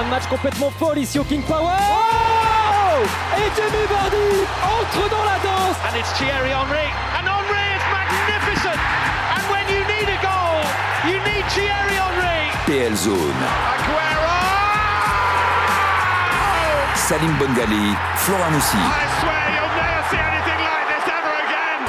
Fin de match complètement folle ici au King Power. Oh Et Jamie Vardy entre dans la danse. And it's Thierry Henry. And Henry is magnificent. And when you need a goal, you need Thierry Henry. PL Zone. Aguero! Salim Bongali, Flora Moussi. I swear you'll never see anything like this ever again.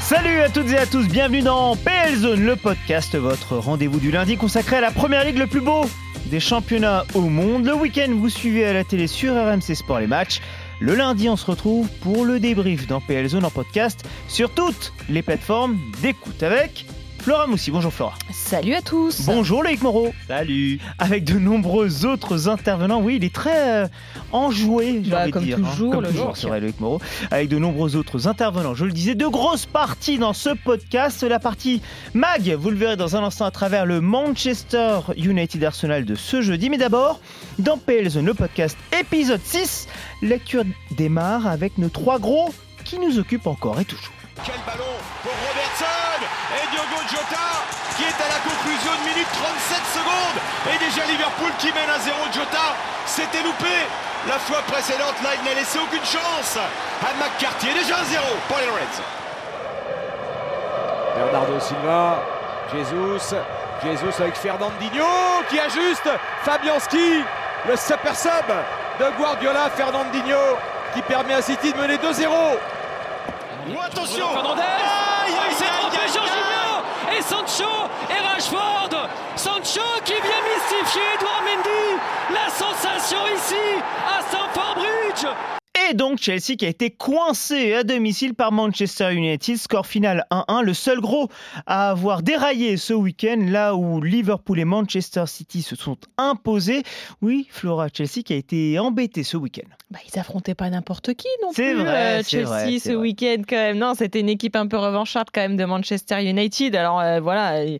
Salut à toutes et à tous, bienvenue dans PL Zone, le podcast, votre rendez-vous du lundi consacré à la première ligue le plus beau des championnats au monde. Le week-end, vous suivez à la télé sur RMC Sport les matchs. Le lundi, on se retrouve pour le débrief dans PL Zone en podcast sur toutes les plateformes d'écoute avec Flora Moussi. Bonjour Flora. Salut à tous. Bonjour Loïc Moreau. Salut. Avec de nombreux autres intervenants. Oui, il est très euh, enjoué, j'ai Bah, envie comme de dire. toujours, Comme le toujours, Loïc. c'est vrai, Loïc Moreau. Avec de nombreux autres intervenants. Je le disais, de grosses parties dans ce podcast. La partie mag, vous le verrez dans un instant à travers le Manchester United Arsenal de ce jeudi. Mais d'abord, dans PL Zone, le podcast épisode 6, lecture démarre avec nos trois gros qui nous occupent encore et toujours. Quel ballon pour Robertson Diogo Jota qui est à la conclusion de minute 37 secondes. Et déjà Liverpool qui mène à 0 Jota c'était loupé la fois précédente là il n'a laissé aucune chance. À McCarthy et déjà 1-0 pour les Reds. Bernardo Silva, Jesus, Jesus avec Fernandinho qui ajuste, Fabianski, le super sub de Guardiola, Fernandinho qui permet à City de mener 2-0. Oh, attention. Fernandez Aïe, Oh, aïe, Il s'est aïe, trompé aïe, Jorginho Sancho et Rashford. Sancho qui vient mystifier Edouard Mendy. La sensation ici à Stamford Bridge Et donc Chelsea qui a été coincé à domicile par Manchester United, score final 1-1, le seul gros à avoir déraillé ce week-end, là où Liverpool et Manchester City se sont imposés. Oui, Flora, Chelsea qui a été embêté ce week-end. Bah, ils affrontaient pas n'importe qui non C'est plus. vrai, euh, c'est Chelsea vrai, c'est ce week-end quand même. Non, c'était une équipe un peu revancharde quand même de Manchester United. Alors euh, voilà. euh,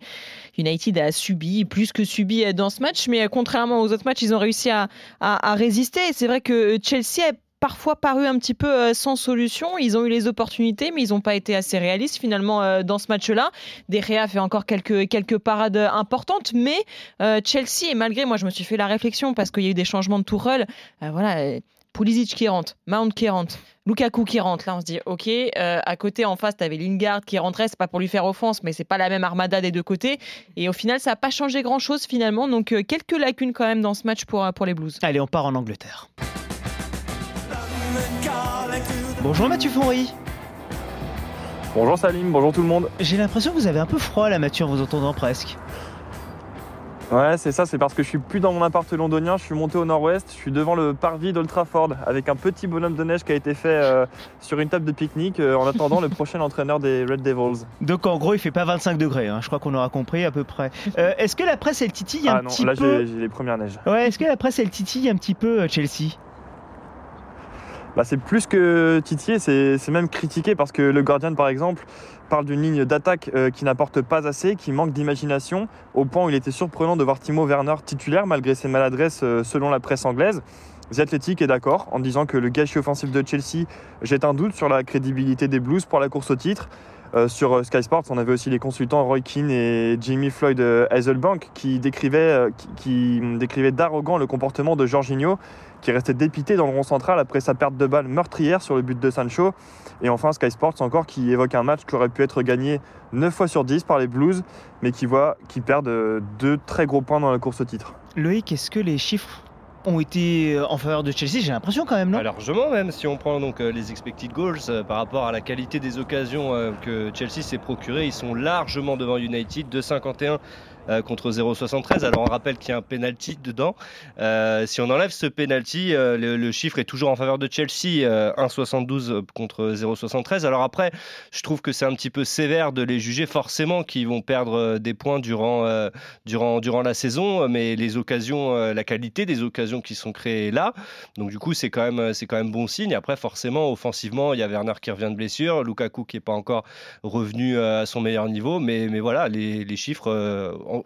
United a subi, plus que subi dans ce match, mais contrairement aux autres matchs, ils ont réussi à, à- à résister. C'est vrai que Chelsea a parfois paru un petit peu euh, sans solution. Ils ont eu les opportunités, mais ils n'ont pas été assez réalistes finalement euh, dans ce match-là. Derrea fait encore quelques, quelques parades importantes, mais euh, Chelsea, et malgré, moi je me suis fait la réflexion parce qu'il y a eu des changements de Tourelle, voilà, Pulisic qui rentre, Mount qui rentre, Lukaku qui rentre. Là, on se dit, ok, à côté, en face, tu avais Lingard qui rentrait. C'est pas pour lui faire offense, mais c'est pas la même armada des deux côtés. Et au final, ça n'a pas changé grand-chose finalement. Donc, quelques lacunes quand même dans ce match pour, pour les Blues. Allez, on part en Angleterre. Bonjour Mathieu Fonry. Bonjour Salim, bonjour tout le monde. J'ai l'impression que vous avez un peu froid là Mathieu en vous entendant presque. Ouais, c'est ça, c'est parce que je suis plus dans mon appart londonien, je suis monté au nord-ouest, je suis devant le parvis d'Old Trafford avec un petit bonhomme de neige qui a été fait euh, sur une table de pique-nique euh, en attendant le prochain entraîneur des Red Devils. Donc en gros il fait pas 25 degrés, hein. je crois qu'on aura compris à peu près. Euh, Est-ce que la presse elle titille un Ah non, petit là peu j'ai j'ai les premières neiges. Ouais, est-ce que la presse elle titille un petit peu Chelsea? Bah, c'est plus que titillé, c'est même critiqué parce que le Guardian par exemple parle d'une ligne d'attaque euh, qui n'apporte pas assez, qui manque d'imagination, au point où il était surprenant de voir Timo Werner titulaire malgré ses maladresses euh, selon la presse anglaise. The Athletic est d'accord en disant que le gâchis offensif de Chelsea jette un doute sur la crédibilité des Blues pour la course au titre. Euh, sur Sky Sports, on avait aussi les consultants Roy Keane et Jamie Floyd Hazelbank qui décrivaient, qui, décrivaient d'arrogant le comportement de Jorginho, qui restait dépité dans le rond central après sa perte de balle meurtrière sur le but de Sancho. Et enfin Sky Sports encore qui évoque un match qui aurait pu être gagné 9 fois sur 10 par les Blues, mais qui voit qui perdent deux très gros points dans la course au titre. Loïc, est-ce que les chiffres ont été euh, en faveur de Chelsea? J'ai l'impression quand même, non? Largement même, si on prend donc euh, les expected goals euh, par rapport à la qualité des occasions euh, que Chelsea s'est procuré, ils sont largement devant United, de 51 euh, contre 0,73. Alors on rappelle qu'il y a un penalty dedans. Euh, si on enlève ce penalty, euh, le, chiffre est toujours en faveur de Chelsea, 1,72 contre 0,73. Alors après, je trouve que c'est un petit peu sévère de les juger forcément qu'ils vont perdre des points durant, durant, durant la saison, mais les occasions, la qualité des occasions qui sont créées là. Donc du coup, c'est quand même, quand même bon signe. Après, forcément, offensivement, il y a Werner qui revient de blessure, Lukaku qui n'est pas encore revenu à son meilleur niveau, mais, mais voilà, les, les chiffres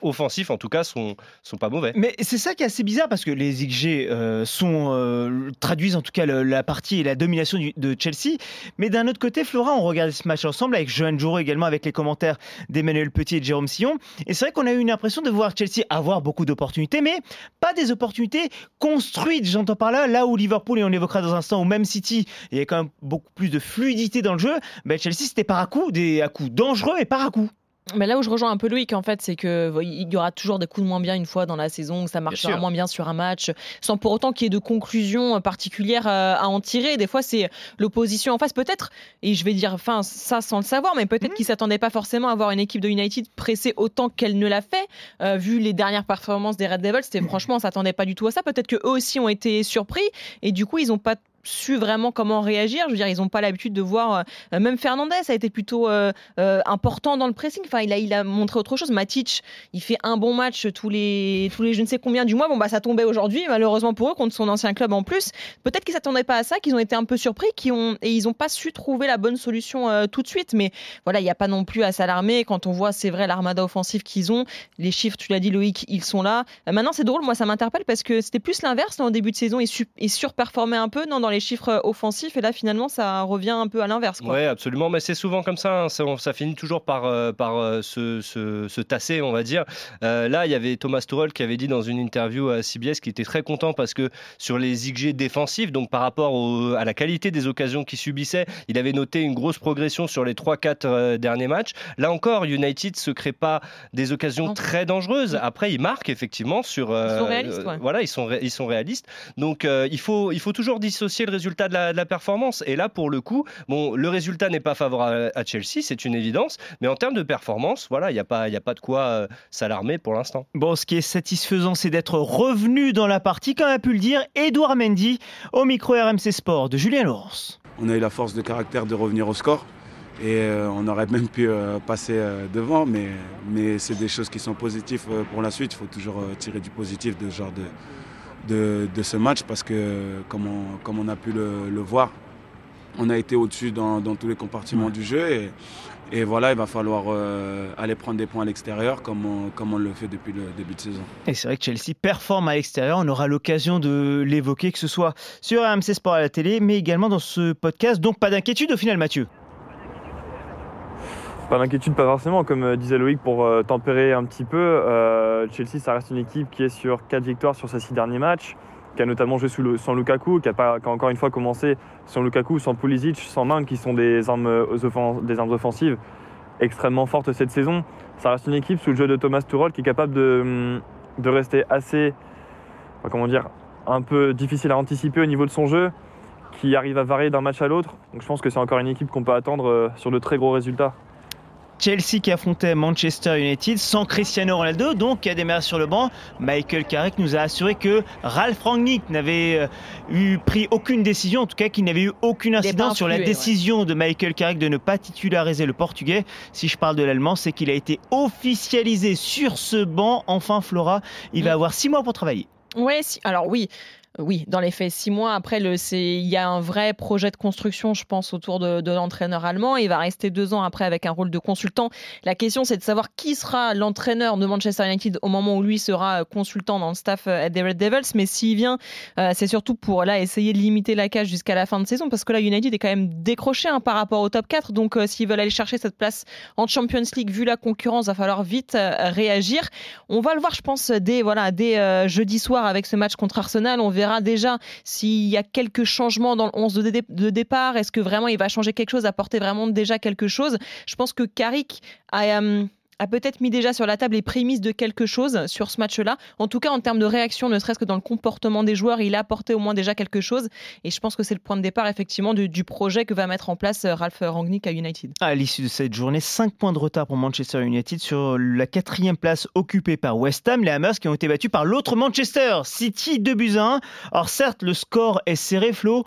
offensifs en tout cas sont, sont pas mauvais. Mais c'est ça qui est assez bizarre parce que les XG euh, sont, euh, traduisent en tout cas la partie et la domination de Chelsea. Mais d'un autre côté, Flora, on regardait ce match ensemble avec Johan Jouro également avec les commentaires d'Emmanuel Petit et de Jérôme Sillon. Et c'est vrai qu'on a eu une impression de voir Chelsea avoir beaucoup d'opportunités, mais pas des opportunités construites. J'entends par là, là où Liverpool, et on évoquera dans un instant, ou même City, il y a quand même beaucoup plus de fluidité dans le jeu. Ben Chelsea, c'était par à coup, des à coups dangereux et par à coup. Mais là où je rejoins un peu Loïc, en fait, c'est que il y aura toujours des coups de moins bien une fois dans la saison, ça marchera moins bien sur un match, sans pour autant qu'il y ait de conclusion particulière à, en tirer. Des fois, c'est l'opposition en face, peut-être, et je vais dire, enfin, ça sans le savoir, mais peut-être mmh. qu'ils s'attendaient pas forcément à voir une équipe de United pressée autant qu'elle ne l'a fait, euh, vu les dernières performances des Red Devils. C'était franchement, on s'attendait pas du tout à ça. Peut-être qu'eux aussi ont été surpris, et du coup, ils ont pas su vraiment comment réagir. Je veux dire, ils n'ont pas l'habitude de voir. Euh, même Fernandez a été plutôt euh, euh, important dans le pressing. Enfin, il a, il a montré autre chose. Matic, il fait un bon match tous les, tous les je ne sais combien du mois. Bon, bah, ça tombait aujourd'hui, malheureusement pour eux, contre son ancien club en plus. Peut-être qu'ils s'attendaient pas à ça, qu'ils ont été un peu surpris, qu'ils ont, et ils n'ont pas su trouver la bonne solution tout de suite. Mais voilà, il n'y a pas non plus à s'alarmer quand on voit, c'est vrai, l'armada offensive qu'ils ont. Les chiffres, tu l'as dit, Loïc, ils sont là. maintenant, c'est drôle, moi, ça m'interpelle parce que c'était plus l'inverse en début de saison. Ils, ils surperformaient un peu non, dans les chiffres euh, offensifs et là finalement ça revient un peu à l'inverse. Oui, absolument, mais c'est souvent comme ça, hein. ça, finit toujours par, euh, par euh, se, tasser, on va dire. là, il y avait Thomas Tuchel qui avait dit dans une interview à CBS qu'il était très content parce que sur les XG défensifs, donc par rapport à la qualité des occasions qu'il subissait, il avait noté une grosse progression sur les 3-4 derniers matchs. Là encore, United se crée pas des occasions très dangereuses. Après, ils marquent effectivement sur. ils sont réalistes. Voilà, ils sont, ils sont réalistes. Donc, il, faut, il faut toujours dissocier le résultat de la, performance. Et là, pour le coup, bon, le résultat n'est pas favorable à, Chelsea, c'est une évidence. Mais en termes de performance, voilà, il n'y a, pas, a pas de quoi euh, s'alarmer pour l'instant. Bon, ce qui est satisfaisant, c'est d'être revenu dans la partie, comme a pu le dire Edouard Mendy au micro RMC Sport de Julien Laurence. On a eu la force de caractère de revenir au score. Et euh, on aurait même pu euh, passer devant, mais, mais c'est des choses qui sont positives pour la suite. Il faut toujours tirer du positif de ce genre de, de, ce match parce que, comme on, comme on a pu le, voir, on a été au-dessus dans, tous les compartiments du jeu. Et, et, voilà, il va falloir euh, aller prendre des points à l'extérieur comme on, comme on le fait depuis le début de saison. Et c'est vrai que Chelsea performe à l'extérieur. On aura l'occasion de l'évoquer, que ce soit sur AMC Sport à la télé, mais également dans ce podcast. Donc pas d'inquiétude au final, Mathieu. Pas d'inquiétude, pas forcément. Comme euh, disait Loïc, pour euh, tempérer un petit peu, euh, Chelsea, ça reste une équipe qui est sur 4 victoires sur ses 6 derniers matchs, qui a notamment joué sans Lukaku, qui a, pas, encore une fois commencé sans Lukaku, sans Pulisic, sans Mount, qui sont des armes, offensives extrêmement fortes cette saison. Ça reste une équipe sous le jeu de Thomas Tuchel qui est capable de, de rester assez, comment dire, un peu difficile à anticiper au niveau de son jeu, qui arrive à varier d'un match à l'autre. Donc je pense que c'est encore une équipe qu'on peut attendre sur de très gros résultats. Chelsea qui affrontait Manchester United sans Cristiano Ronaldo, donc qui a démarré sur le banc. Michael Carrick nous a assuré que Ralph Rangnick n'avait euh, eu pris aucune décision, en tout cas qu'il n'avait eu aucune incidence sur la décision de Michael Carrick de ne pas titulariser le Portugais. Si je parle de l'allemand, c'est qu'il a été officialisé sur ce banc. Enfin, Flora, il va mm. avoir six mois pour travailler. Ouais, alors oui, oui, dans les faits, six mois. Après, il y a un vrai projet de construction, je pense, autour de, l'entraîneur allemand. Il va rester deux ans après avec un rôle de consultant. La question, c'est de savoir qui sera l'entraîneur de Manchester United au moment où lui sera consultant dans le staff euh, des Red Devils. Mais s'il vient, euh, c'est surtout pour là essayer de limiter la cage jusqu'à la fin de saison, parce que là, United est quand même décroché hein, par rapport au top 4. Donc, euh, s'ils veulent aller chercher cette place en Champions League, vu la concurrence, va falloir vite réagir. On va le voir, je pense, dès voilà, dès jeudi soir avec ce match contre Arsenal. On verra verra déjà s'il y a quelques changements dans le 11 de, départ. Est-ce que vraiment il va changer quelque chose, apporter vraiment déjà quelque chose? Je pense que Carrick a. Euh, a peut-être mis déjà sur la table les prémices de quelque chose sur ce match-là. En tout cas, en termes de réaction, ne serait-ce que dans le comportement des joueurs, il a apporté au moins déjà quelque chose. Et je pense que c'est le point de départ, effectivement, du, projet que va mettre en place euh, Ralph Rangnick à United. À l'issue de cette journée, 5 points de retard pour Manchester United sur la quatrième place occupée par West Ham. Les Hammers qui ont été battus par l'autre Manchester City 2 buts à 1. Alors certes, le score est serré, Flo.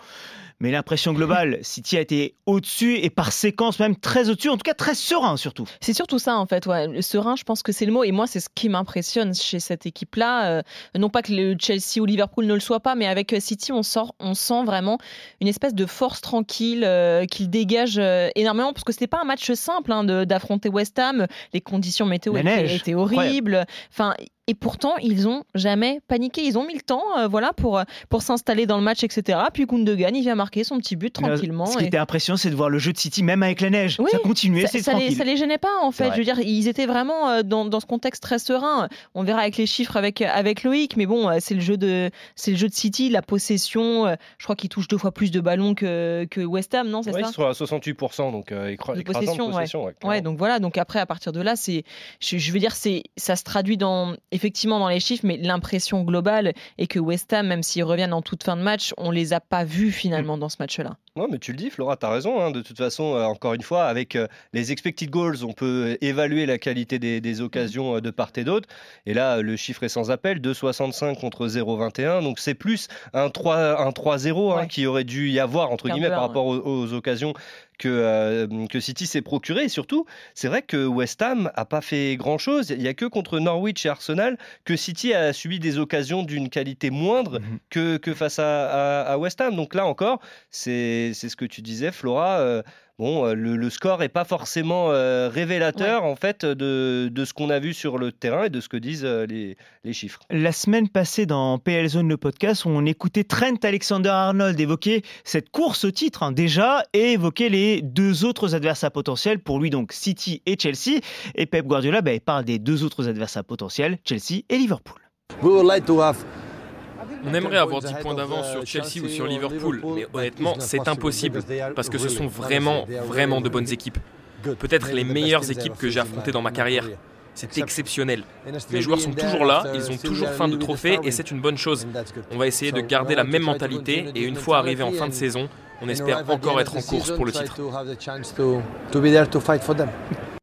Mais l'impression globale, City a été au-dessus et par séquence même très au-dessus, en tout cas très serein surtout. C'est surtout ça en fait, ouais. serein, je pense que c'est le mot. Et moi, c'est ce qui m'impressionne chez cette équipe-là. Euh, non pas que le Chelsea ou Liverpool ne le soit pas, mais avec euh, City, on, sort, on sent vraiment une espèce de force tranquille euh, qu'il dégage euh, énormément, parce que c'était pas un match simple hein, d'affronter West Ham. Les conditions météo étaient, étaient, horribles. Enfin, et pourtant ils ont jamais paniqué. Ils ont mis le temps, euh, voilà, pour pour s'installer dans le match, etc. Puis Gundogan, il vient marquer son petit but tranquillement. Ce qui était impressionnant, c'est de voir le jeu de City, même avec la neige, oui, ça continuait, c'est tranquille. Les, ça les gênait pas en fait. Je veux dire, ils étaient vraiment euh, dans, dans, ce contexte très serein. On verra avec les chiffres avec avec Loïc, mais bon, euh, c'est le jeu de c'est le jeu de City, la possession. Je crois qu'il touche deux fois plus de ballons que que West Ham, non, c'est ouais, ça Ils sont à 68%, donc euh, de possession. possession ouais. ouais, donc voilà. Donc après, à partir de là, c'est, je, je veux dire, c'est ça se traduit dans effectivement dans les chiffres mais l'impression globale est que West Ham, même s'ils reviennent en toute fin de match, on les a pas vus finalement dans ce match-là. Non, mais tu le dis, Flora, tu as raison. Hein. de toute façon, euh, encore une fois, avec euh, les expected goals, on peut évaluer la qualité des, des occasions euh, de part et d'autre. Et là, le chiffre est sans appel 2,65 contre 0,21. Donc c'est plus un 3-0 un 3 hein, ouais. qui aurait dû y avoir, entre guillemets, par rapport aux, aux occasions que, que City s'est procuré. Et surtout, c'est vrai que West Ham a pas fait grand-chose. Il n'y a que contre Norwich et Arsenal que City a subi des occasions d'une qualité moindre mmh. que, que face à, à, à, West Ham. Donc là encore, c'est ce que tu disais, Flora. Euh, bon, euh, le, le, score n'est pas forcément euh, révélateur ouais. en fait de, de ce qu'on a vu sur le terrain et de ce que disent euh, les, les, chiffres. La semaine passée dans PL Zone le podcast, on écoutait Trent Alexander-Arnold évoquer cette course au titre hein, déjà et évoquer les deux autres adversaires potentiels pour lui donc City et Chelsea. Et Pep Guardiola bah, parle des deux autres adversaires potentiels, Chelsea et Liverpool. We would like to have on aimerait avoir 10 points d'avance sur Chelsea ou sur Liverpool, mais honnêtement, c'est impossible, parce que ce sont vraiment, vraiment de bonnes équipes. Peut-être les meilleures équipes que j'ai affrontées dans ma carrière. C'est exceptionnel. Mes joueurs sont toujours là, ils ont toujours faim de trophées et c'est une bonne chose. On va essayer de garder la même mentalité et une fois arrivé en fin de saison, on espère encore être en course pour le titre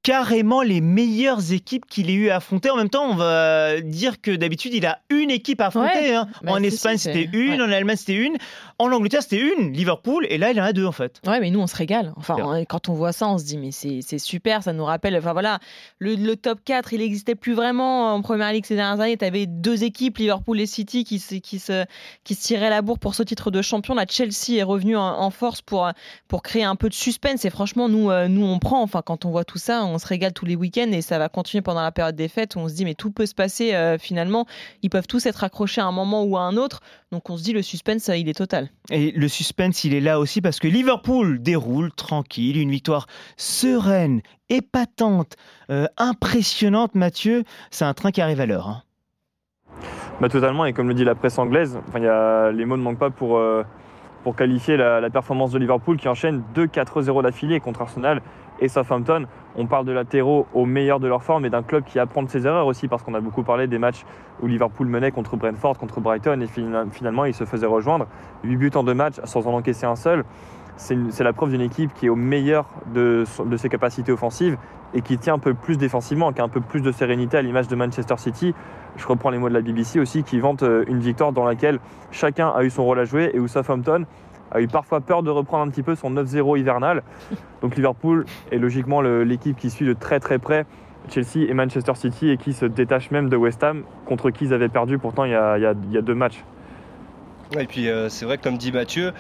carrément les meilleures équipes qu'il ait eu à affronter. En même temps, on va dire que d'habitude, il a une équipe à affronter. Ouais. Hein. Bah, en Espagne, c'était une, ouais. en Allemagne, c'était une. En Angleterre, c'était une, Liverpool, et là, il en a deux en fait. Ouais, mais nous, on se régale. Enfin, on, quand on voit ça, on se dit, mais c'est super, ça nous rappelle. Enfin voilà, le, le top 4, il n'existait plus vraiment en première ligue ces dernières années. Tu avais deux équipes, Liverpool et City, qui, qui, se, qui se tiraient la bourre pour ce titre de champion. La Chelsea est revenu en, en, force pour, pour créer un peu de suspense. Et franchement, nous, euh, nous on prend. Enfin, quand on voit tout ça, on se régale tous les week-ends et ça va continuer pendant la période des fêtes où on se dit, mais tout peut se passer euh, finalement. Ils peuvent tous être accrochés à un moment ou à un autre. Donc on se dit, le suspense, il est total. Et le suspense, il est là aussi parce que Liverpool déroule tranquille, une victoire sereine, épatante, euh, impressionnante, Mathieu. C'est un train qui arrive à l'heure. Hein. Bah, totalement, et comme le dit la presse anglaise, enfin, y a, les mots ne manquent pas pour, euh, pour qualifier la, la, performance de Liverpool qui enchaîne 2-4-0 d'affilée contre Arsenal et Southampton. On parle de latéraux au meilleur de leur forme et d'un club qui apprend de ses erreurs aussi parce qu'on a beaucoup parlé des matchs où Liverpool menait contre Brentford, contre Brighton et finalement il se faisait rejoindre. 8 buts en deux matchs sans en encaisser un seul. C'est la preuve d'une équipe qui est au meilleur de, de, ses capacités offensives et qui tient un peu plus défensivement, qui a un peu plus de sérénité à l'image de Manchester City. Je reprends les mots de la BBC aussi qui vante euh, une victoire dans laquelle chacun a eu son rôle à jouer et où Southampton a eu parfois peur de reprendre un petit peu son 9-0 hivernal. Donc Liverpool est logiquement l'équipe qui suit de très très près Chelsea et Manchester City et qui se détache même de West Ham, contre qui ils avaient perdu pourtant il y a, deux matchs. Et puis euh, c'est vrai que comme dit Mathieu,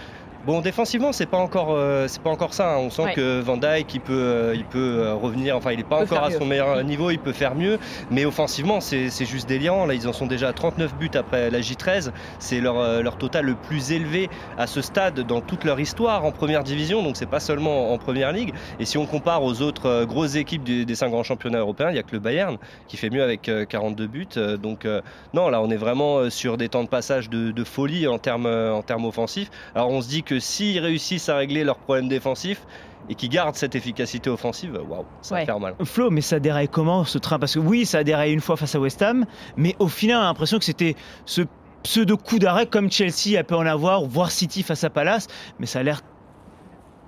Bon, défensivement, c'est pas encore, euh, c'est pas encore ça. Hein. On sent ouais. que Van Dijk, il peut, euh, il peut euh, revenir. Enfin, il n'est pas encore à son meilleur niveau. Il peut faire mieux. Mais offensivement, c'est juste délirant. Là, ils en sont déjà à 39 buts après la J13. C'est leur, leur total le plus élevé à ce stade dans toute leur histoire en première division. Donc, c'est pas seulement en première ligue. Et si on compare aux autres grosses équipes des, des cinq grands championnats européens, il y a que le Bayern qui fait mieux avec 42 euh, buts. Donc, non, là, on est vraiment sur des temps de passage de, de folie en termes, en termes offensifs. Alors, on se dit que que s'ils réussissent à régler leurs problèmes défensifs, et qui gardent cette efficacité offensive, waouh, ça va faire mal. Flo, mais ça déraille comment ce train? Parce que oui, ça a déraillé une fois face à West Ham, mais au final, on a l'impression que c'était ce pseudo coup d'arrêt comme Chelsea a pu en avoir, voire City face à Palace, mais ça a l'air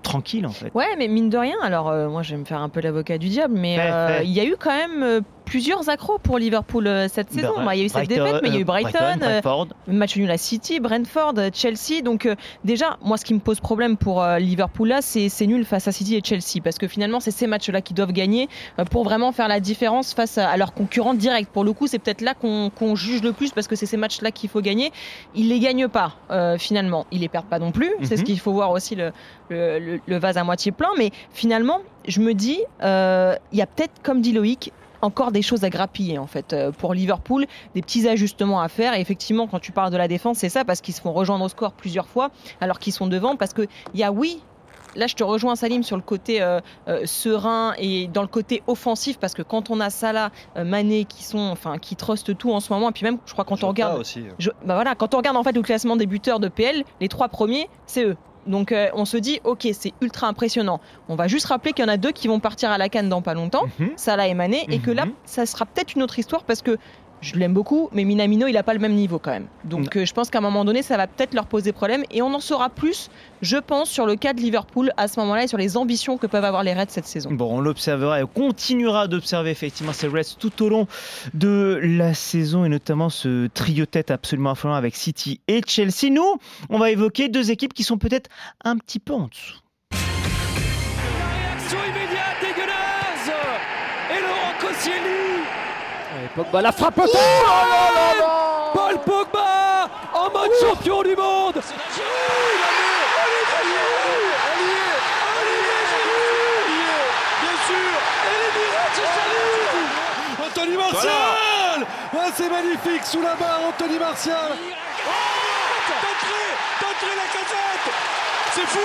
tranquille en fait. Ouais, mais mine de rien, alors euh, moi je vais me faire un peu l'avocat du diable, mais euh, il y a eu quand même euh, plusieurs accros pour Liverpool cette saison. Bah, il y a eu cette défaite, mais il y a eu Brighton, match nul à City, Brentford, Chelsea. Donc déjà, moi ce qui me pose problème pour Liverpool là, c'est nul face à City et Chelsea, parce que finalement c'est ces matchs-là qui doivent gagner pour vraiment faire la différence face à, leurs concurrents directs. Pour le coup, c'est peut-être là qu'on juge le plus, parce que c'est ces matchs-là qu'il faut gagner. Ils les gagnent pas finalement, ils les perdent pas non plus. C'est ce mhm. qu'il faut voir aussi le, le, vase à moitié plein, mais finalement, je me dis, euh, il y a peut-être, comme dit Loïc, encore des choses à grappiller en fait euh, pour Liverpool, des petits ajustements à faire. Et effectivement, quand tu parles de la défense, c'est ça parce qu'ils se font rejoindre au score plusieurs fois alors qu'ils sont devant. Parce qu'il y a oui. Là, je te rejoins, Salim, sur le côté euh, serein et dans le côté offensif, parce que quand on a Salah, Mané, qui sont, enfin, qui trustent tout en ce moment, et puis même, je crois quand on regarde, aussi. bah voilà, quand on regarde en fait le classement des buteurs de PL, les trois premiers, c'est eux. Donc euh, on se dit, ok, c'est ultra impressionnant. On va juste rappeler qu'il y en a deux qui vont partir à la canne dans pas longtemps, mhm. Salah et Mané, et que là, mhm. ça sera peut-être une autre histoire parce que je l'aime beaucoup, mais Minamino, il n'a pas le même niveau quand même. Donc euh, je pense qu'à un moment donné, ça va peut-être leur poser problème. Et on en saura plus, je pense, sur le cas de Liverpool à ce moment-là et sur les ambitions que peuvent avoir les Reds cette saison. Bon, on l'observera et on continuera d'observer effectivement ces Reds tout au long de la saison et notamment ce trio tête absolument affolant avec City et Chelsea. Nous, on va évoquer deux équipes qui sont peut-être un petit peu en dessous. réaction immédiate dégueulasse Et Laurent Koscielny Pogba la frappe oh Paul Pogba en mode champion du monde. Anthony Martial. Ah, C'est magnifique. Sous la barre Anthony Martial. D'entrée la casette. C'est fou.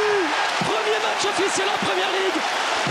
Premier match officiel en première ligue.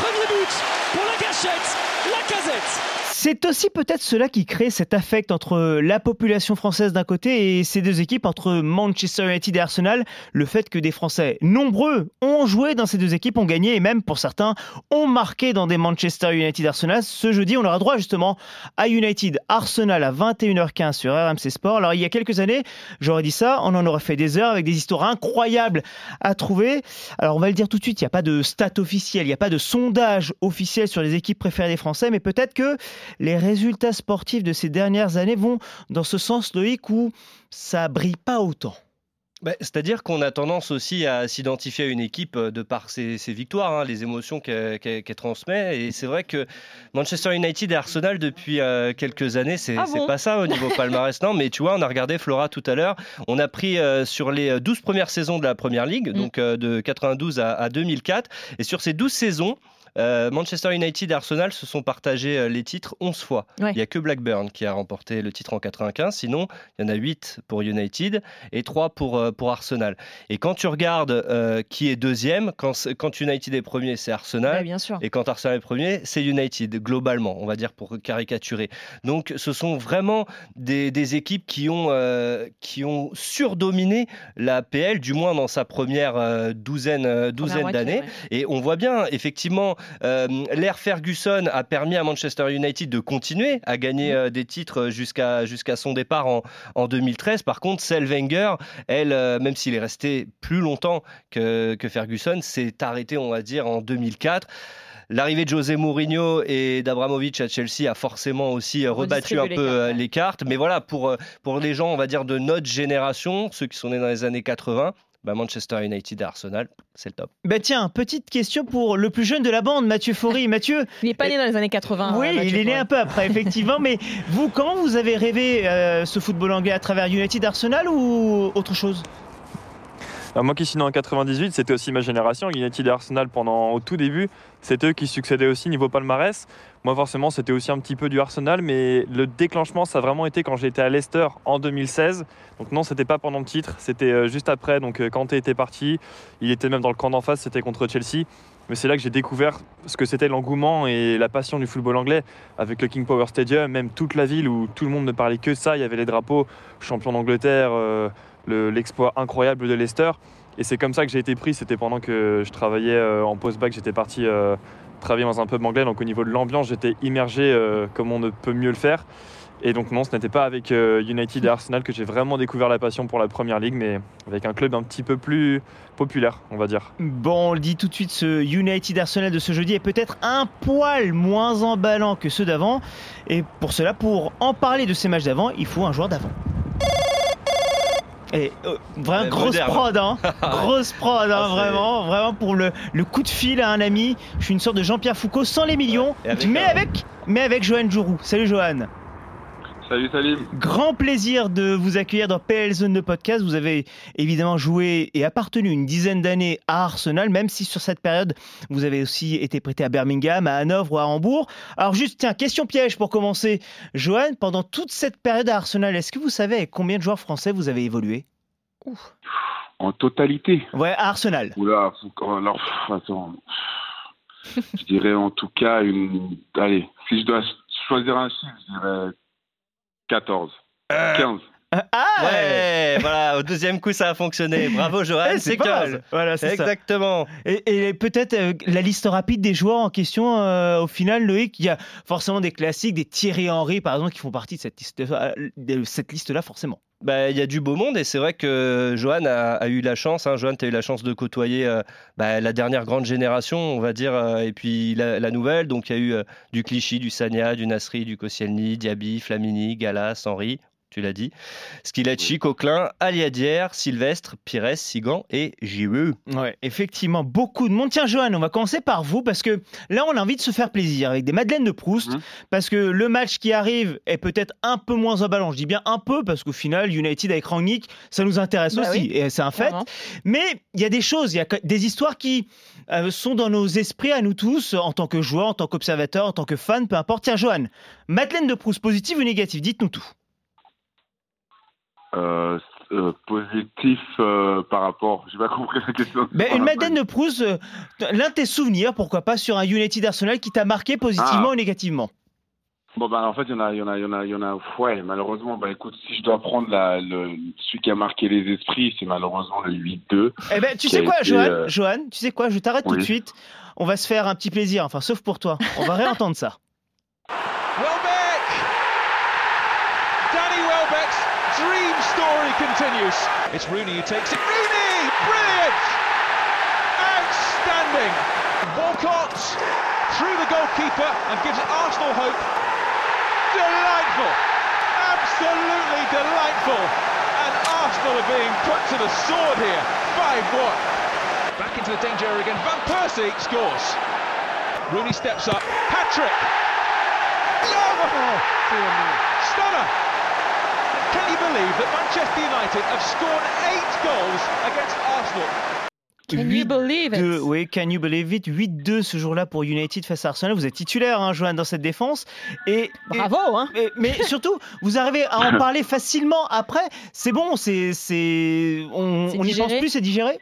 Premier but pour la gâchette, la casette c'est aussi peut-être cela qui crée cet affect entre la population française d'un côté et ces deux équipes, entre Manchester United et Arsenal. Le fait que des Français nombreux ont joué dans ces deux équipes, ont gagné et même pour certains ont marqué dans des Manchester United Arsenal. Ce jeudi, on aura droit justement à United Arsenal à 21h15 sur RMC Sport. Alors il y a quelques années, j'aurais dit ça, on en aurait fait des heures avec des histoires incroyables à trouver. Alors on va le dire tout de suite, il n'y a pas de stat officiel, il n'y a pas de sondage officiel sur les équipes préférées des Français, mais peut-être que les résultats sportifs de ces dernières années vont dans ce sens, Loïc, où ça brille pas autant. Bah, c'est-à-dire qu'on a tendance aussi à s'identifier à une équipe euh, de par ses, victoires, hein, les émotions qu'elle transmet. Et c'est vrai que Manchester United et Arsenal, depuis euh, quelques années, c'est ah pas ça au niveau palmarès. Non, mais tu vois, on a regardé Flora tout à l'heure. On a pris euh, sur les 12 premières saisons de la Première Ligue, mm. donc de 92 à, à 2004. Et sur ces 12 saisons, euh, Manchester United et Arsenal se sont partagés euh, les titres 11 fois. Il n'y a que Blackburn qui a remporté le titre en 95. Sinon, il y en a 8 pour United et 3 pour, euh, pour Arsenal. Et quand tu regardes qui est deuxième, quand, quand United est premier, c'est Arsenal. bien sûr. Et quand Arsenal est premier, c'est United, globalement, on va dire pour caricaturer. Donc, ce sont vraiment des, des équipes qui ont, qui ont surdominé la PL, du moins dans sa première douzaine, douzaine d'années. Et on voit bien, effectivement, euh, l'ère Ferguson a permis à Manchester United de continuer à gagner euh, des titres jusqu'à jusqu'à son départ en, en 2013. Par contre, celle Wenger, elle, euh, même s'il est resté plus longtemps que, que Ferguson, s'est arrêté, on va dire, en 2004. L'arrivée de José Mourinho et d'Abramovic à Chelsea a forcément aussi rebattu un peu les cartes. Mais voilà, pour, pour les gens, on va dire, de notre génération, ceux qui sont nés dans les années 80, bah, Manchester United et Arsenal, c'est le top. Bah tiens, petite question pour le plus jeune de la bande, Mathieu Faury. Mathieu. Il n'est pas né dans les années 80. Oui, il est né un peu après, effectivement. mais vous, comment vous avez rêvé euh, ce football anglais à travers United Arsenal ou autre chose? Moi qui suis né en 98, c'était aussi ma génération. United et Arsenal pendant au tout début, c'était eux qui succédaient aussi niveau palmarès. Moi forcément c'était aussi un petit peu du Arsenal, mais le déclenchement ça a vraiment été quand j'étais à Leicester en 2016. Donc non c'était pas pendant le titre, c'était euh, juste après. Donc euh, quand était parti, il était même dans le camp d'en face, c'était contre Chelsea. Mais c'est là que j'ai découvert ce que c'était l'engouement et la passion du football anglais avec le King Power Stadium, même toute la ville où tout le monde ne parlait que ça. Il y avait les drapeaux champion d'Angleterre, euh, l'exploit incroyable de Leicester. Et c'est comme ça que j'ai été pris. C'était pendant que je travaillais euh, en post-bac, j'étais parti euh, travailler dans un pub anglais. Donc au niveau de l'ambiance, j'étais immergé euh, comme on ne peut mieux le faire. Et donc non, ce n'était pas avec United Arsenal que j'ai vraiment découvert la passion pour la Première Ligue, mais avec un club un petit peu plus populaire, on va dire. Bon, on le dit tout de suite, ce United Arsenal de ce jeudi est peut-être un poil moins emballant que ceux d'avant. Et pour cela, pour en parler de ces matchs d'avant, il faut un joueur d'avant. Et euh, vraiment Ouais, grosse moderne. prod, hein. grosse prod, hein, Ah, vraiment, vraiment pour le, le coup de fil à un ami. Je suis une sorte de Jean-Pierre Foucault sans les millions, avec mais un- avec, mais avec Johan Jourou. Salut Johan. Salut Salim. Grand plaisir de vous accueillir dans PL Zone de podcast. Vous avez évidemment joué et appartenu une dizaine d'années à Arsenal, même si sur cette période, vous avez aussi été prêté à Birmingham, à Hanovre ou à Hambourg. Alors juste, tiens, question piège pour commencer. Johan, pendant toute cette période à Arsenal, est-ce que vous savez avec combien de joueurs français vous avez évolué? En totalité. Ouais, à Arsenal. Oula, alors, attends. je dirais en tout cas une. Allez, si je dois choisir un chiffre, je dirais 14. 15. Ah Ouais, voilà, au deuxième coup ça a fonctionné. Bravo Johan, Eh, c'est pas 15. mal. Voilà, c'est ça. Exactement. Et, et peut-être euh, la liste rapide des joueurs en question, euh, au final, Loïc, il y a forcément des classiques, des Thierry Henry, par exemple, qui font partie de cette liste, euh, de cette liste-là, forcément. Bah, il y a du beau monde et c'est vrai que Johan a, eu la chance. Hein, Johan, tu as eu la chance de côtoyer euh, bah, la dernière grande génération, on va dire, euh, et puis la, nouvelle. Donc il y a eu euh, du Clichy, du Sagna, du Nasri, du Koscielny, Diaby, Flamini, Galas, Henry. Tu l'as dit. Skilacci, Coquelin, Aliadière, Sylvestre, Pires, Sigan et Giroud. Ouais, effectivement, beaucoup de monde. Tiens, Johan, on va commencer par vous parce que là, on a envie de se faire plaisir avec des Madeleines de Proust. Parce que le match qui arrive est peut-être un peu moins emballant. Je dis bien un peu parce qu'au final, United avec Rangnick, ça nous intéresse Bah aussi. oui, et c'est un fait. clairement. Mais il y a des choses, il y a des histoires qui euh, sont dans nos esprits à nous tous, en tant que joueurs, en tant qu'observateurs, en tant que fans, peu importe. Tiens, Johan, Madeleine de Proust, positive ou négative Dites-nous tout. Euh, euh, positif euh, par rapport. J'ai pas compris la question. Ben, une Madeleine de Proust, l'un de tes souvenirs, pourquoi pas, sur un United Arsenal qui t'a marqué positivement Ah. ou négativement? Bon bah en fait il y en a il y en a il y en a il y en a ouais malheureusement bah écoute si je dois prendre la, le celui qui a marqué les esprits c'est malheureusement le 8-2 Eh ben, tu sais quoi, été, Johan, Johan, tu sais quoi, je t'arrête tout de suite. On va se faire un petit plaisir, enfin, sauf pour toi. On va réentendre ça. continues. It's Rooney who takes it. Rooney! Brilliant! Outstanding! Walcott through the goalkeeper and gives Arsenal hope. Delightful! Absolutely delightful! And Arsenal are being put to the sword here. 5-1. Back into the danger area again. Van Persie scores. Rooney steps up. Patrick! Oh. Stunner! Can you believe that Manchester United have scored eight goals against Arsenal? Can you believe it? 8-2, Oui, can you believe it? 8-2 ce jour-là pour United face à Arsenal. Vous êtes titulaire, hein, Johan, dans cette défense. Et, Bravo, hein et- mais surtout, vous arrivez à en parler facilement après. C'est bon, c'est, c'est, on n'y pense plus, c'est digéré?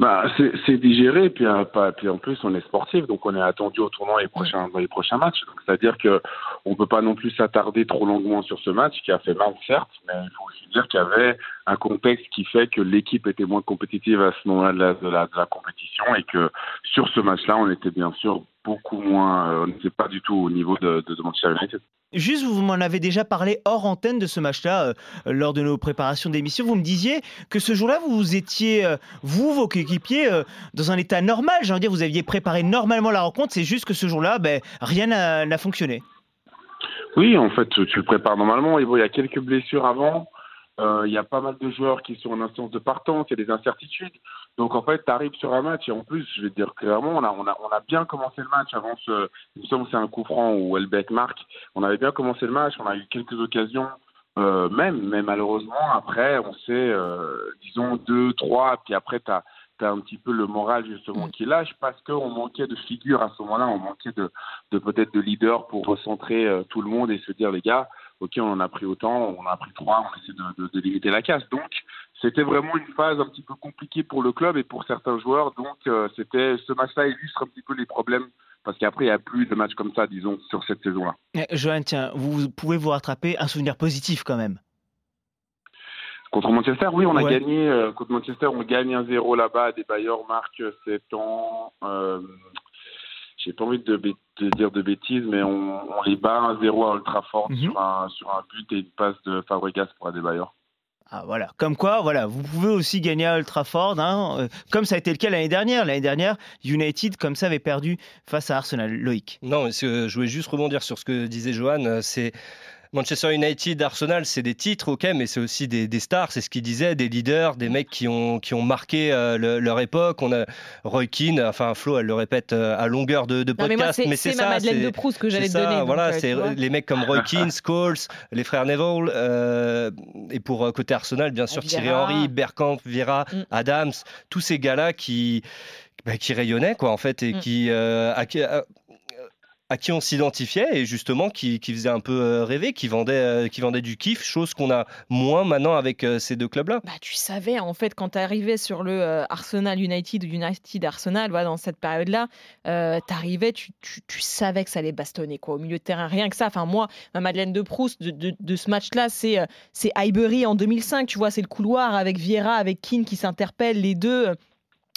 Bah, c'est c'est digéré, puis, euh, pas- puis en plus on est sportif, donc on est attendu au tournoi les prochains, dans les prochains matchs. Donc c'est-à-dire que on peut pas non plus s'attarder trop longuement sur ce match qui a fait mal, certes, mais il faut aussi dire qu'il y avait un contexte qui fait que l'équipe était moins compétitive à ce moment-là de la, de, la, de la compétition et que sur ce match-là, on était bien sûr beaucoup moins, euh, on n'était pas du tout au niveau de, de, de Manchester United. Juste, vous m'en avez déjà parlé hors antenne de ce match-là, euh, lors de nos préparations d'émission. Vous me disiez que ce jour-là, vous étiez, euh, vous, vos coéquipiers, euh, dans un état normal. J'ai envie de dire, vous aviez préparé normalement la rencontre. C'est juste que ce jour-là, ben, rien n'a fonctionné. Oui, en fait, tu, le prépares normalement. Il y a quelques blessures avant. Euh, Il y a pas mal de joueurs qui sont en instance de partance. Il y a des incertitudes. Donc, en fait, tu arrives sur un match. Et en plus, je vais te dire clairement, on a, on a, on a bien commencé le match avant ce. Il me semble c'est un coup franc où Welbeck marque. On avait bien commencé le match. On a eu quelques occasions. Euh, même, mais malheureusement, après, on sait, euh, disons, deux, trois, puis après, tu as, un petit peu le moral justement qui lâche parce qu'on manquait de figure à ce moment-là, on manquait de, de peut-être de leader pour recentrer euh, tout le monde et se dire, les gars, ok, on en a pris autant, on en a pris trois, on essaie de, de, de limiter la casse. Donc, c'était vraiment une phase un petit peu compliquée pour le club et pour certains joueurs. Donc, euh, c'était ce match-là illustre un petit peu les problèmes parce qu'après, il n'y a plus de matchs comme ça, disons, sur cette saison-là. Eh, Johan, tiens, vous pouvez vous rattraper un souvenir positif quand même. Contre Manchester, oui, on a Ouais. gagné. euh, contre Manchester, on gagne 1-0 là-bas. Des bailleurs marquent, c'est en. Euh, J'ai pas envie de, dire de bêtises, mais on, on les bat 1-0 à Old Trafford Mhm. sur, un, sur un but et une passe de Fabregas pour Adebayor. Ah voilà, comme quoi, voilà, vous pouvez aussi gagner à Old Trafford, hein, euh, comme ça a été le cas l'année dernière. L'année dernière, United, comme ça, avait perdu face à Arsenal. Loïc. Non, je voulais juste rebondir sur ce que disait Johan. euh, C'est Manchester United, Arsenal, c'est des titres, ok, mais c'est aussi des, des stars. C'est ce qu'il disait, des leaders, des mecs qui ont qui ont marqué euh, le- leur époque. On a Roy Keane, enfin Flo, elle le répète euh, à longueur de, de Non, mais podcast, c'est- c'est c'est ma ça. Madeleine c'est- de Proust que j'allais te ça, donner, Voilà, euh, c'est les mecs comme Roy Keane, Scholes, les frères Neville, euh, et pour côté Arsenal, bien sûr, Thierry. Henry, Bergkamp, Vieira, Mm. Adams, tous ces gars-là qui bah, qui rayonnaient quoi en fait et Mm. qui euh, à qui- on s'identifiait et justement qui, qui faisait un peu euh, rêver, qui vendait, euh, qui vendait du kiff, chose qu'on a moins maintenant avec euh, ces deux clubs-là. Bah, tu savais, en fait, quand tu arrivais sur le Arsenal United ou United Arsenal, voilà, dans cette période-là, euh, tu tu, savais que ça allait bastonner quoi, au milieu de terrain. Rien que ça. Enfin, moi, ma Madeleine de Proust de, de, ce match-là, c'est c'est Highbury en 2005. Tu vois, c'est le couloir avec Vieira, avec Keane qui s'interpellent, les deux.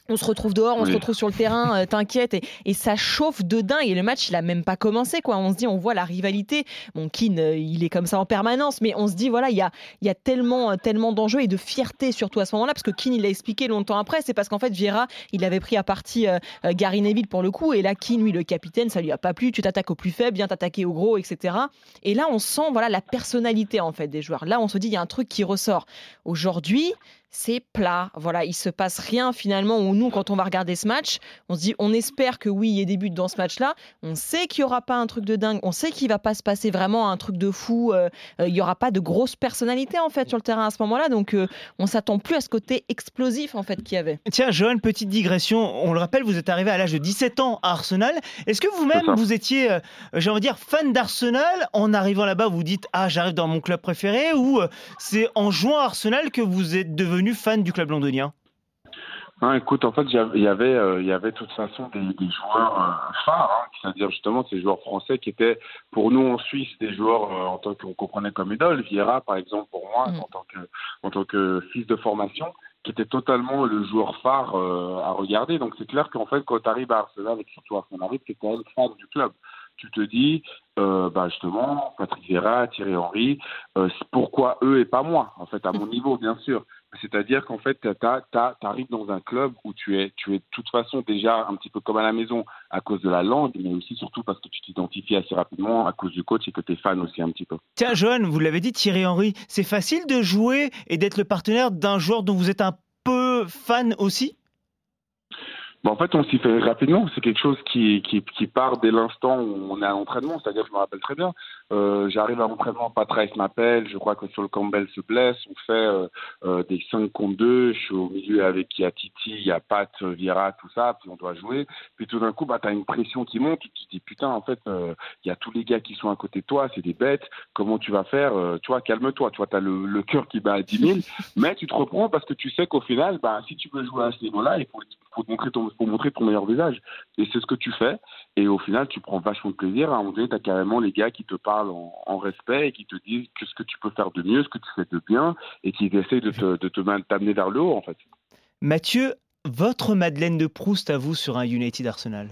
On se retrouve dehors, on se retrouve sur le terrain, euh, t'inquiète, et, et ça chauffe de dingue. Et le match, il a même pas commencé, quoi. On se dit, on voit la rivalité. Bon, Keane, euh, il est comme ça en permanence, mais on se dit, voilà, il y a, y a tellement, euh, tellement d'enjeux et de fierté surtout à ce moment-là, parce que Keane, il l'a expliqué longtemps après, c'est parce qu'en fait, Vieira, il avait pris à partie Gary Neville pour le coup, et là, Keane, lui, le capitaine, ça lui a pas plu. Tu t'attaques au plus faible, viens t'attaquer au gros, etc. Et là, on sent, voilà, la personnalité en fait des joueurs. Là, on se dit, il y a un truc qui ressort. Aujourd'hui, c'est plat. Voilà, il se passe rien finalement. Où nous, quand on va regarder ce match, on se dit, on espère que oui, il y ait des buts dans ce match-là. On sait qu'il y aura pas un truc de dingue. On sait qu'il va pas se passer vraiment un truc de fou. Euh, euh, il y aura pas de grosse personnalité en fait sur le terrain à ce moment-là. Donc, euh, on s'attend plus à ce côté explosif en fait qu'il y avait. Tiens, Johan, petite digression. On le rappelle, vous êtes arrivé à l'âge de 17 ans à Arsenal. Est-ce que vous-même, vous étiez, euh, j'ai envie de dire, fan d'Arsenal En arrivant là-bas, vous dites Ah, j'arrive dans mon club préféré Ou euh, c'est en jouant à Arsenal que vous êtes devenu fan du club londonien Hein, écoute, en fait, il y avait- il y avait, euh, il y avait de toute façon des, des joueurs euh, phares, hein, c'est-à-dire justement ces joueurs français qui étaient pour nous en Suisse des joueurs euh, en tant qu'on comprenait comme idole. Vieira, par exemple, pour moi, Mm. en tant que en tant que fils de formation, qui était totalement le joueur phare euh, à regarder. Donc c'est clair qu'en fait, quand tu arrives à Arsenal, et surtout Arsenal, tu es quand même fan du club. Tu te dis, euh, bah justement, Patrick Vieira, Thierry Henry, euh, pourquoi eux et pas moi, en fait, à mon niveau, bien sûr. C'est-à-dire qu'en fait, tu arrives dans un club où tu es, tu es de toute façon déjà un petit peu comme à la maison à cause de la langue, mais aussi surtout parce que tu t'identifies assez rapidement à cause du coach et que tu es fan aussi un petit peu. Tiens, Johan, vous l'avez dit, Thierry Henry, c'est facile de jouer et d'être le partenaire d'un joueur dont vous êtes un peu fan aussi? Bon, en fait, on s'y fait rapidement. C'est quelque chose qui, qui, qui part dès l'instant où on est à l'entraînement. C'est-à-dire, je me rappelle très bien, euh, j'arrive à l'entraînement, Patrice m'appelle, je crois que sur le Campbell se blesse, on fait euh, euh, des 5 contre 2, je suis au milieu avec, il y a Titi, il y a Pat, Viera, tout ça, puis on doit jouer. Puis tout d'un coup, bah, tu as une pression qui monte, tu te dis, putain, en fait, euh, il y a tous les gars qui sont à côté de toi, c'est des bêtes, comment tu vas faire Euh, Tu vois, calme-toi, tu vois, tu as le, le cœur qui bat à 10 000, mais tu te reprends parce que tu sais qu'au final, bah, si tu veux jouer à ce niveau-là, il faut, faut, te montrer ton, faut montrer ton meilleur visage. Et c'est ce que tu fais. Et au final, tu prends vachement de plaisir. À un moment donné, tu as carrément les gars qui te parlent en, en respect et qui te disent que ce que tu peux faire de mieux, ce que tu fais de bien, et qui essayent de te, de te t'amener vers le haut, en fait. Mathieu, votre Madeleine de Proust à vous sur un United Arsenal?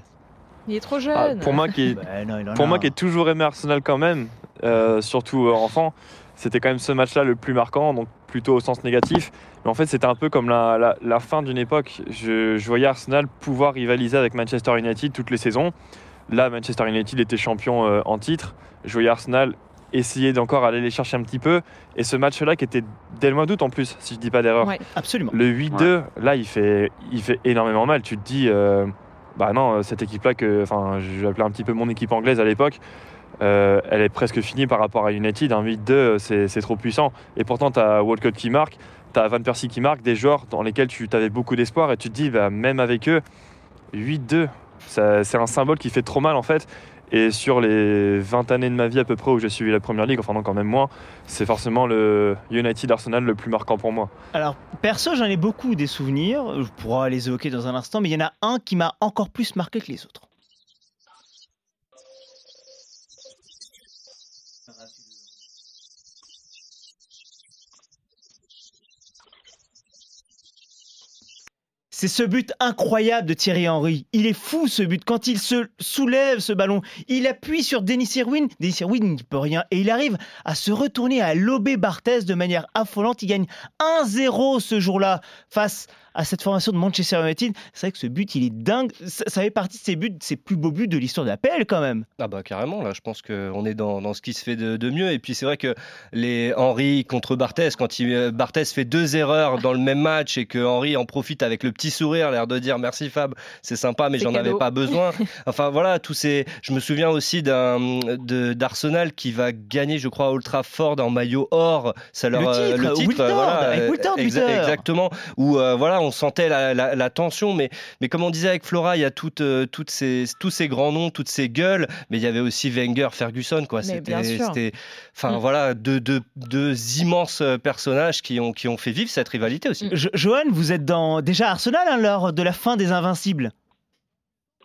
Il est trop Ah, jeune. pour moi qui, Bah non, pour moi qui ai toujours aimé Arsenal quand même, euh, surtout euh, enfant, c'était quand même ce match-là le plus marquant, donc plutôt au sens négatif. Mais en fait, c'était un peu comme la, la- la fin d'une époque. Je, je voyais Arsenal pouvoir rivaliser avec Manchester United toutes les saisons. Là, Manchester United était champion euh, en titre. Je voyais Arsenal essayer d'encore aller les chercher un petit peu. Et ce match-là, qui était dès le mois d'août en plus, si je dis pas d'erreur. Ouais. Absolument. Le 8-2, là, il fait, il fait énormément mal. Tu te dis, euh, bah non, euh, cette équipe-là, que, enfin, je l'appelais un petit peu mon équipe anglaise à l'époque, euh, elle est presque finie par rapport à United. Un 8-2, euh, c'est trop puissant. Et pourtant, tu as Walcott qui marque, tu as Van Persie qui marque, des joueurs dans lesquels tu avais beaucoup d'espoir. Et tu te dis, bah, même avec eux, 8-2, ça- c'est un symbole qui fait trop mal en fait. Et sur les 20 années de ma vie à peu près où j'ai suivi la première ligue, enfin non quand même moins, c'est forcément le United Arsenal le plus marquant pour moi. Alors, perso, j'en ai beaucoup des souvenirs. Je pourrai les évoquer dans un instant, mais il y en a un qui m'a encore plus marqué que les autres. C'est ce but incroyable de Thierry Henry. Il est fou ce but. Quand il se soulève ce ballon, il appuie sur Denis Irwin. Denis Irwin n'y peut rien. Et il arrive à se retourner, à lober Barthez de manière affolante. Il gagne 1-0 ce jour-là face à cette formation de Manchester United. C'est vrai que ce but, il est dingue. Ça, fait partie de ses buts, ses plus beaux buts de l'histoire de la PL quand même. Ah bah carrément, là je pense qu'on est dans, dans, ce qui se fait de, mieux. Et puis c'est vrai que les Henry contre Barthez, quand il, euh, Barthez fait deux erreurs dans le même match et que Henry en profite avec le petit sourire, l'air de dire merci Fab, c'est sympa mais j'en avais pas besoin. Enfin voilà, tous ces... Je me souviens aussi d'Arsenal qui va gagner, je crois, Ultra Ford en maillot or. Ça leur, le titre, le titre voilà, exactement. Où euh, voilà, on sentait la, tension, mais, mais comme on disait avec Flora, il y a toutes, euh, toutes ces, tous ces grands noms, toutes ces gueules, mais il y avait aussi Wenger, Ferguson, quoi. C'était, enfin mm. voilà, deux, deux, deux, immenses euh, personnages qui ont, qui ont fait vivre cette rivalité aussi. Johan, vous êtes dans déjà Arsenal hein, lors de la fin des Invincibles?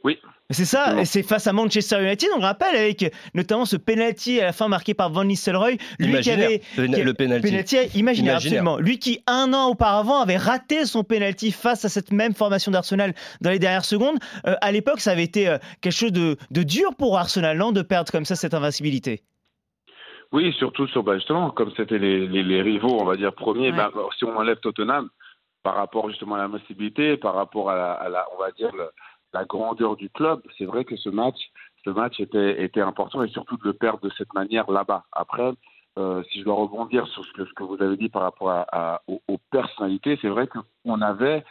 Oui, c'est ça, c'est face à Manchester United, on rappelle, avec notamment ce penalty à la fin marqué par Van Nistelrooy. Lui qui avait. Le, penalty. imaginaire, absolument. Lui qui, un an auparavant, avait raté son penalty face à cette même formation d'Arsenal dans les dernières secondes. Euh, à l'époque, ça avait été euh, quelque chose de, dur pour Arsenal, non, de perdre comme ça cette invincibilité? Oui, surtout sur, bah, justement, comme c'était les, rivaux, on va dire, premiers, bah, si on enlève Tottenham, par rapport justement à l'invincibilité, par rapport à la, à la on va dire, le, la grandeur du club, c'est vrai que ce match, ce match était, important et surtout de le perdre de cette manière là-bas. Après, euh, si je dois rebondir sur ce que, vous avez dit par rapport aux, personnalités, c'est vrai qu'on avait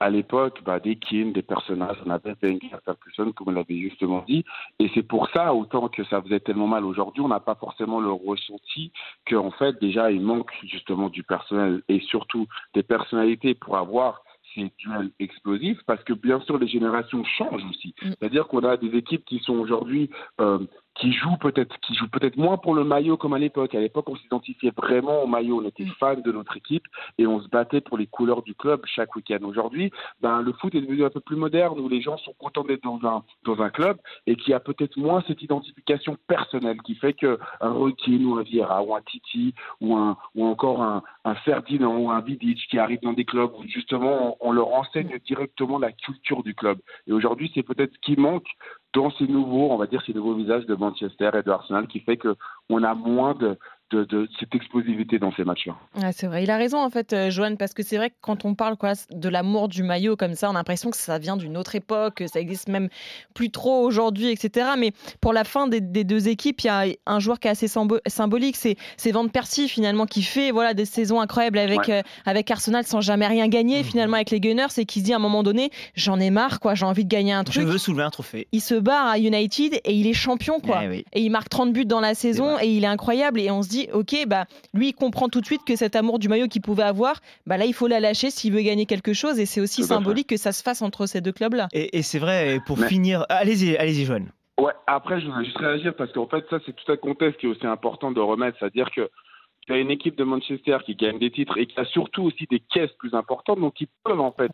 à l'époque bah, des Kim, des personnages, on avait Wenger, Ferguson, comme on l'avait justement dit, et c'est pour ça, autant que ça faisait tellement mal aujourd'hui, on n'a pas forcément le ressenti qu'en fait, déjà, il manque justement du personnel et surtout des personnalités pour avoir ces duels explosifs parce que bien sûr les générations changent aussi. Mm. C'est-à-dire qu'on a des équipes qui sont aujourd'hui euh, qui jouent peut-être qui jouent peut-être moins pour le maillot comme à l'époque. À l'époque, on s'identifiait vraiment au maillot, on était mm. fan de notre équipe et on se battait pour les couleurs du club chaque week-end. Aujourd'hui, ben le foot est devenu un peu plus moderne où les gens sont contents d'être dans un dans un club et qui a peut-être moins cette identification personnelle qui fait que un Routine ou un Vieira ou un Titi ou un ou encore un, un Ferdinand ou un Vidic qui arrivent dans des clubs où justement on, on leur enseigne directement la culture du club. Et aujourd'hui, c'est peut-être ce qui manque dans ces nouveaux, on va dire, ces nouveaux visages de Manchester et de Arsenal qui fait qu'on a moins de, de, cette explosivité dans ces matchs-là. c'est vrai, il a raison en fait, euh, Johan, parce que c'est vrai que quand on parle quoi, de l'amour du maillot comme ça, on a l'impression que ça vient d'une autre époque, que ça existe même plus trop aujourd'hui, etc. Mais pour la fin des, deux équipes, il y a un joueur qui est assez symbolique, c'est Van Persie finalement qui fait voilà des saisons incroyables avec euh, avec Arsenal sans jamais rien gagner mmh. finalement avec les Gunners et qui se dit à un moment donné, j'en ai marre quoi, j'ai envie de gagner un truc. Je veux soulever un trophée. Il se barre à United et il est champion quoi. Eh et il marque 30 buts dans la saison et il est incroyable et on se dit ok, bah, lui, il comprend tout de suite que cet amour du maillot qu'il pouvait avoir, bah, là, il faut la lâcher s'il veut gagner quelque chose. Et c'est aussi symbolique que ça se fasse entre ces deux clubs-là. Et, c'est vrai, pour finir, allez-y, allez-y, Joanne. Ouais, après, je voudrais juste réagir parce qu'en fait, ça, c'est tout un contexte qui est aussi important de remettre. C'est-à-dire que tu as une équipe de Manchester qui gagne des titres et qui a surtout aussi des caisses plus importantes, donc ils peuvent en fait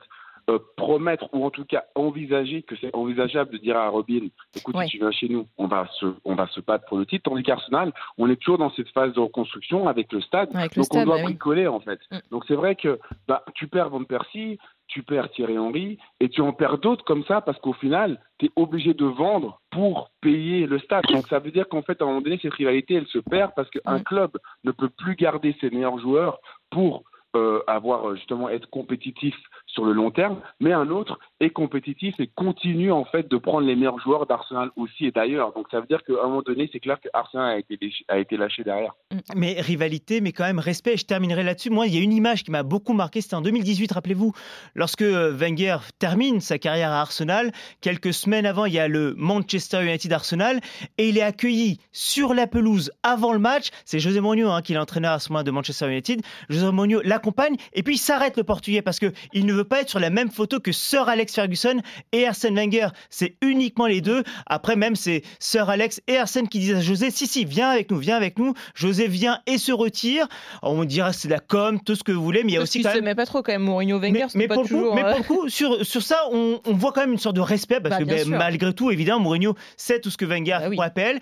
euh, promettre ou en tout cas envisager que c'est envisageable de dire à Robin écoute si tu viens chez nous on va se on va se battre pour le titre tandis qu'Arsenal on est toujours dans cette phase de reconstruction avec le stade donc on doit bah bricoler en fait mm. donc c'est vrai que bah, tu perds Van Persie tu perds Thierry Henry et tu en perds d'autres comme ça parce qu'au final, tu es obligé de vendre pour payer le stade. Donc ça veut dire qu'en fait, à un moment donné, cette rivalité, elle se perd parce qu'un mm. club ne peut plus garder ses meilleurs joueurs pour euh, avoir justement être compétitif sur le long terme, mais un autre est compétitif et continue en fait de prendre les meilleurs joueurs d'Arsenal aussi et d'ailleurs. Donc ça veut dire qu'à un moment donné, c'est clair que Arsenal a été, lâché derrière. Mm. Mais rivalité, mais quand même respect. Je terminerai là-dessus. Moi, il y a une image qui m'a beaucoup marqué. C'était en 2018, rappelez-vous, lorsque Wenger termine sa carrière à Arsenal. Quelques semaines avant, il y a le Manchester United Arsenal et il est accueilli sur la pelouse avant le match. C'est José Mourinho hein, qui l'entraîneur à ce moment de Manchester United. José Mourinho l'accompagne et puis il s'arrête le Portugais parce que il ne veut pas être sur la même photo que Sir Alex Ferguson et Arsène Wenger. C'est uniquement les deux. Après, même, c'est Sir Alex et Arsène qui disent à José si, si, viens avec nous, viens avec nous. José vient et se retire. On dira c'est la com, tout ce que vous voulez, mais il y a aussi. Quand même... pas trop quand même, Mourinho Wenger. Mais, pas pour toujours, mais pour le coup, sur, sur ça, on, on, voit quand même une sorte de respect parce bah, que ben, malgré tout, évidemment, Mourinho sait tout ce que Wenger bah, rappelle.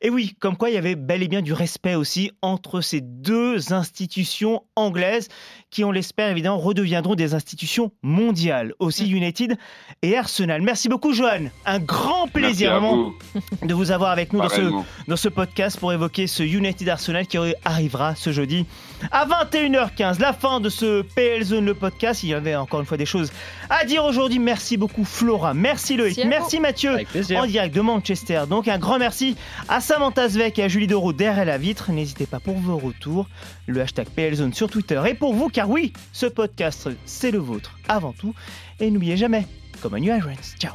Et oui, comme quoi il y avait bel et bien du respect aussi entre ces deux institutions anglaises. Qui, on l'espère évidemment, redeviendront des institutions mondiales. Aussi United et Arsenal. Merci beaucoup, Johan. Un grand plaisir vraiment de vous avoir avec nous dans ce, dans ce podcast pour évoquer ce United Arsenal qui arrivera ce jeudi à 21h15. La fin de ce PL Zone, le podcast. Il y avait encore une fois des choses à dire aujourd'hui. Merci beaucoup, Flora. Merci, Loïc. Merci, Mathieu. En direct de Manchester. Donc, un grand merci à Samantha Zvek et à Julie Doro derrière la vitre. N'hésitez pas pour vos retours. Le hashtag PLZone sur Twitter. Et pour vous, car oui, ce podcast, c'est le vôtre avant tout. Et n'oubliez jamais, comme un nuage, ciao